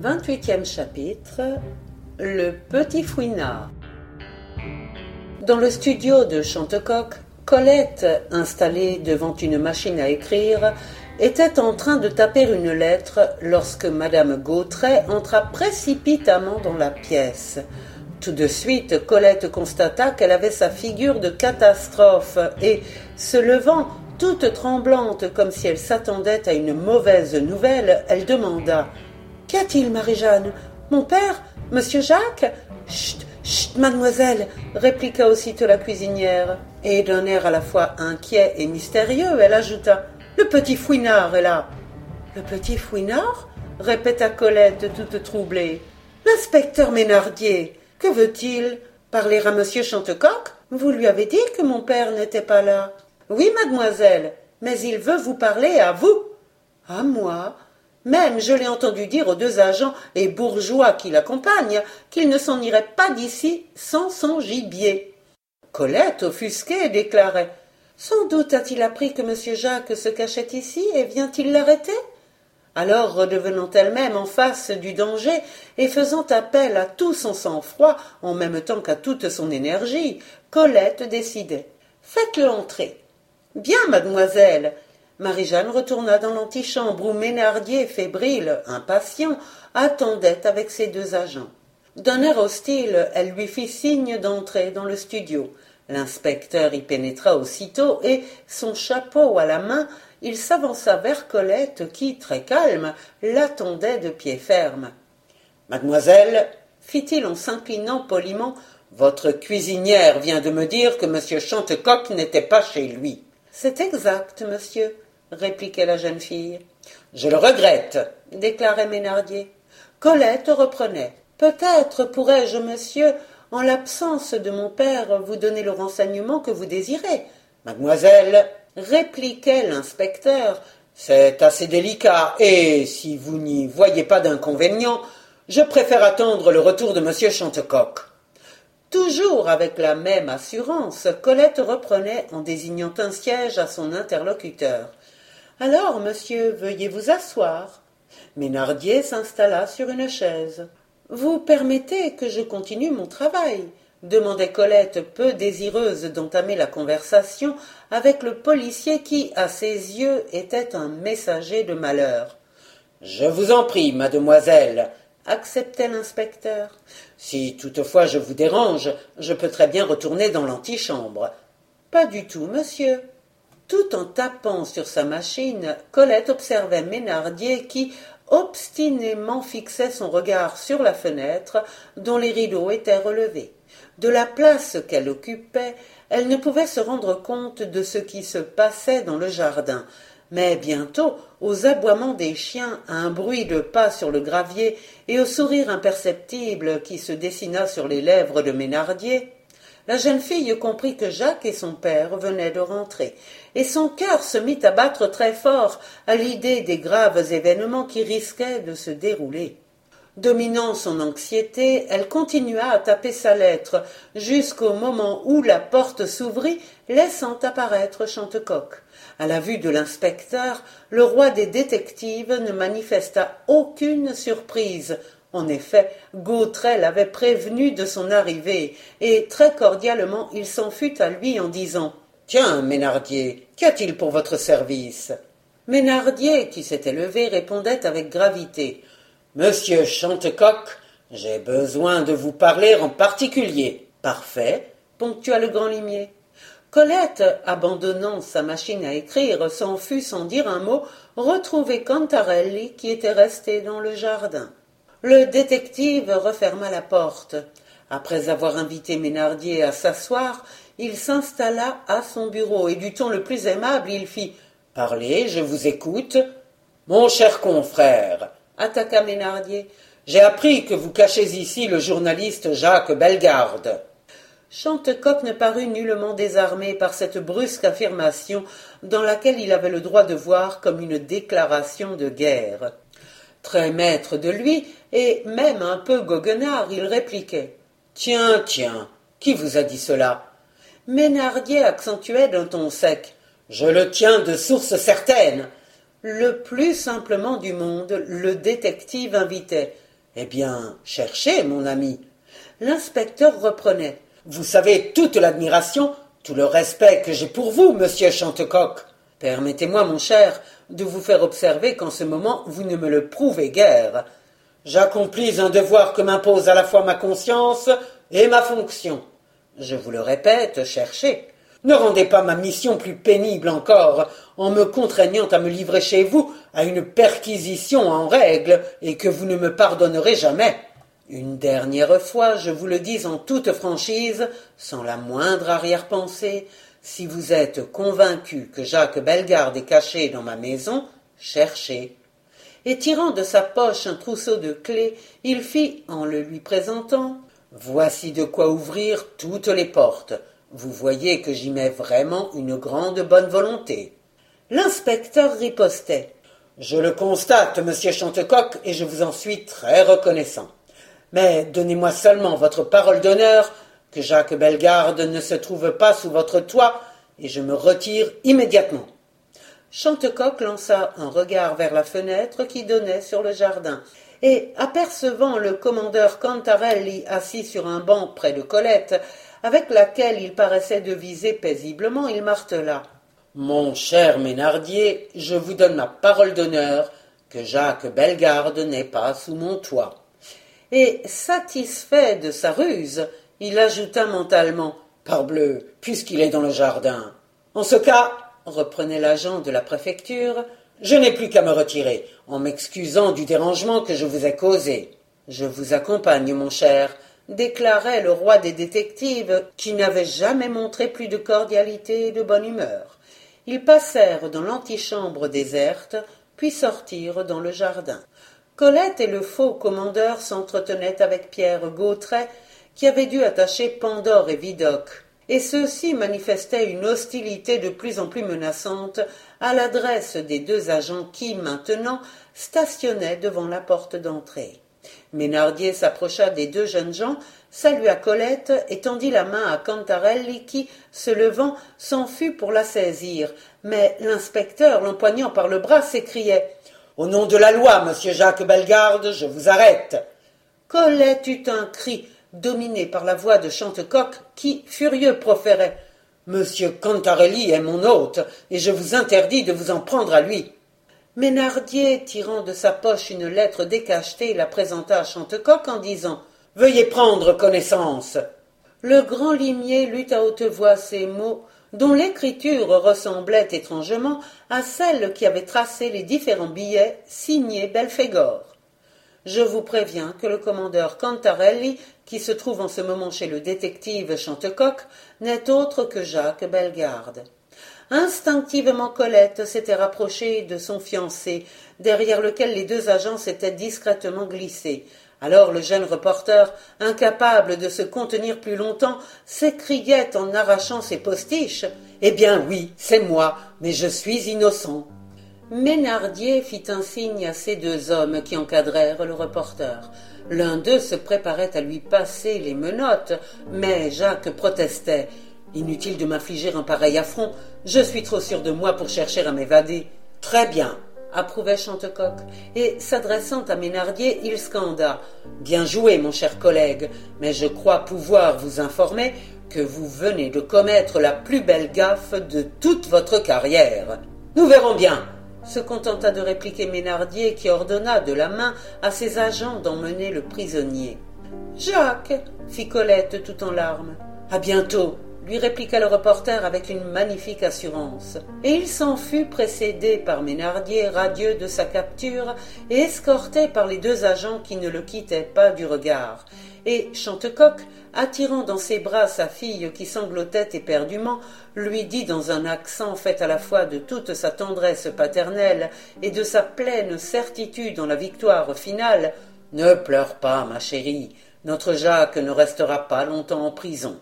28e chapitre Le petit fouinard Dans le studio de Chantecoq, Colette, installée devant une machine à écrire, était en train de taper une lettre lorsque madame Gautret entra précipitamment dans la pièce. Tout de suite, Colette constata qu'elle avait sa figure de catastrophe et, se levant, toute tremblante comme si elle s'attendait à une mauvaise nouvelle, elle demanda Qu'y a-t-il, Marie-Jeanne? Mon père Monsieur Jacques? Chut, chut, mademoiselle répliqua aussitôt la cuisinière. Et d'un air à la fois inquiet et mystérieux, elle ajouta Le petit fouinard est là. Le petit fouinard? répéta Colette toute troublée. L'inspecteur Ménardier. Que veut-il? Parler à monsieur Chantecoq? Vous lui avez dit que mon père n'était pas là. Oui, mademoiselle, mais il veut vous parler à vous. À moi Même je l'ai entendu dire aux deux agents et bourgeois qui l'accompagnent qu'il ne s'en irait pas d'ici sans son gibier. Colette, offusquée, déclarait Sans doute a-t-il appris que monsieur Jacques se cachait ici et vient-il l'arrêter? Alors redevenant elle-même en face du danger et faisant appel à tout son sang-froid en même temps qu'à toute son énergie, Colette décidait. Faites-le entrer. Bien, mademoiselle. Marie-Jeanne retourna dans l'antichambre où Ménardier, fébrile, impatient, attendait avec ses deux agents. D'un air hostile, elle lui fit signe d'entrer dans le studio. L'inspecteur y pénétra aussitôt et, son chapeau à la main, il s'avança vers Colette qui, très calme, l'attendait de pied ferme. Mademoiselle, fit-il en s'inclinant poliment, votre cuisinière vient de me dire que monsieur Chantecoq n'était pas chez lui. C'est exact, monsieur, répliquait la jeune fille. Je le regrette, déclarait Ménardier. Colette reprenait. Peut-être pourrais-je, monsieur, en l'absence de mon père, vous donner le renseignement que vous désirez. Mademoiselle, répliquait l'inspecteur, c'est assez délicat, et si vous n'y voyez pas d'inconvénient, je préfère attendre le retour de monsieur Chantecoq. Toujours avec la même assurance, Colette reprenait en désignant un siège à son interlocuteur. Alors, monsieur, veuillez vous asseoir. Ménardier s'installa sur une chaise. Vous permettez que je continue mon travail demandait Colette, peu désireuse d'entamer la conversation avec le policier qui, à ses yeux, était un messager de malheur. Je vous en prie, mademoiselle, acceptait l'inspecteur. Si toutefois je vous dérange, je peux très bien retourner dans l'antichambre. Pas du tout, monsieur. Tout en tapant sur sa machine, Colette observait Ménardier qui, obstinément, fixait son regard sur la fenêtre dont les rideaux étaient relevés. De la place qu'elle occupait, elle ne pouvait se rendre compte de ce qui se passait dans le jardin, mais bientôt, aux aboiements des chiens, à un bruit de pas sur le gravier et au sourire imperceptible qui se dessina sur les lèvres de Ménardier, la jeune fille comprit que Jacques et son père venaient de rentrer, et son cœur se mit à battre très fort à l'idée des graves événements qui risquaient de se dérouler. Dominant son anxiété, elle continua à taper sa lettre jusqu'au moment où la porte s'ouvrit, laissant apparaître Chantecoq. À la vue de l'inspecteur, le roi des détectives ne manifesta aucune surprise. En effet, Gautret l'avait prévenu de son arrivée, et très cordialement il s'en fut à lui en disant Tiens, Ménardier, qu'y a-t-il pour votre service? Ménardier, qui s'était levé, répondait avec gravité Monsieur Chantecoq, j'ai besoin de vous parler en particulier. Parfait, ponctua le grand limier. Colette, abandonnant sa machine à écrire, s'en fut sans dire un mot retrouver Cantarelli qui était resté dans le jardin. Le détective referma la porte. Après avoir invité Ménardier à s'asseoir, il s'installa à son bureau et du ton le plus aimable il fit Parlez, je vous écoute. Mon cher confrère, attaqua Ménardier. J'ai appris que vous cachez ici le journaliste Jacques Bellegarde. Chantecoq ne parut nullement désarmé par cette brusque affirmation dans laquelle il avait le droit de voir comme une déclaration de guerre. Très maître de lui, et même un peu goguenard, il répliquait. Tiens, tiens, qui vous a dit cela? Ménardier accentuait d'un ton sec. Je le tiens de source certaine. Le plus simplement du monde, le détective invitait. Eh bien, cherchez, mon ami. L'inspecteur reprenait. Vous savez toute l'admiration, tout le respect que j'ai pour vous, monsieur Chantecoq. Permettez-moi, mon cher, de vous faire observer qu'en ce moment vous ne me le prouvez guère. J'accomplis un devoir que m'impose à la fois ma conscience et ma fonction. Je vous le répète, cherchez. Ne rendez pas ma mission plus pénible encore en me contraignant à me livrer chez vous à une perquisition en règle et que vous ne me pardonnerez jamais. Une dernière fois, je vous le dis en toute franchise, sans la moindre arrière-pensée, si vous êtes convaincu que Jacques Bellegarde est caché dans ma maison, cherchez. Et tirant de sa poche un trousseau de clés, il fit, en le lui présentant, Voici de quoi ouvrir toutes les portes. Vous voyez que j'y mets vraiment une grande bonne volonté. L'inspecteur ripostait. Je le constate, monsieur Chantecoq, et je vous en suis très reconnaissant. Mais donnez-moi seulement votre parole d'honneur que Jacques Bellegarde ne se trouve pas sous votre toit, et je me retire immédiatement. Chantecoq lança un regard vers la fenêtre qui donnait sur le jardin, et apercevant le commandeur Cantarelli assis sur un banc près de Colette, avec laquelle il paraissait deviser paisiblement, il martela. Mon cher Ménardier, je vous donne ma parole d'honneur que Jacques Bellegarde n'est pas sous mon toit. Et, satisfait de sa ruse, il ajouta mentalement Parbleu, puisqu'il est dans le jardin. En ce cas, reprenait l'agent de la préfecture, je n'ai plus qu'à me retirer, en m'excusant du dérangement que je vous ai causé. Je vous accompagne, mon cher, déclarait le roi des détectives, qui n'avait jamais montré plus de cordialité et de bonne humeur. Ils passèrent dans l'antichambre déserte, puis sortirent dans le jardin. Colette et le faux commandeur s'entretenaient avec Pierre Gautret, qui avait dû attacher Pandore et Vidocq, et ceux-ci manifestaient une hostilité de plus en plus menaçante à l'adresse des deux agents qui, maintenant, stationnaient devant la porte d'entrée. Ménardier s'approcha des deux jeunes gens, salua Colette et tendit la main à Cantarelli qui, se levant, s'en fut pour la saisir. Mais l'inspecteur, l'empoignant par le bras, s'écriait Au nom de la loi, monsieur Jacques Bellegarde, je vous arrête. Colette eut un cri, dominé par la voix de Chantecoq, qui, furieux, proférait Monsieur Cantarelli est mon hôte, et je vous interdis de vous en prendre à lui. Ménardier, tirant de sa poche une lettre décachetée, la présenta à Chantecoq en disant Veuillez prendre connaissance. Le grand limier lut à haute voix ces mots, dont l'écriture ressemblait étrangement à celle qui avait tracé les différents billets signés Belphégor. Je vous préviens que le commandeur Cantarelli, qui se trouve en ce moment chez le détective Chantecoq, n'est autre que Jacques Bellegarde. Instinctivement Colette s'était rapprochée de son fiancé, derrière lequel les deux agents s'étaient discrètement glissés. Alors le jeune reporter, incapable de se contenir plus longtemps, s'écriait en arrachant ses postiches. Eh bien oui, c'est moi, mais je suis innocent. Ménardier fit un signe à ces deux hommes qui encadrèrent le reporter. L'un d'eux se préparait à lui passer les menottes, mais Jacques protestait. Inutile de m'infliger un pareil affront. Je suis trop sûr de moi pour chercher à m'évader. Très bien, approuvait Chantecoq, et s'adressant à Ménardier, il scanda. Bien joué, mon cher collègue, mais je crois pouvoir vous informer que vous venez de commettre la plus belle gaffe de toute votre carrière. Nous verrons bien, se contenta de répliquer Ménardier qui ordonna de la main à ses agents d'emmener le prisonnier. Jacques, fit Colette tout en larmes. À bientôt, lui répliqua le reporter avec une magnifique assurance. Et il s'en fut précédé par Ménardier, radieux de sa capture, et escorté par les deux agents qui ne le quittaient pas du regard. Et Chantecoq, attirant dans ses bras sa fille qui sanglotait éperdument, lui dit dans un accent fait à la fois de toute sa tendresse paternelle et de sa pleine certitude en la victoire finale Ne pleure pas, ma chérie, notre Jacques ne restera pas longtemps en prison.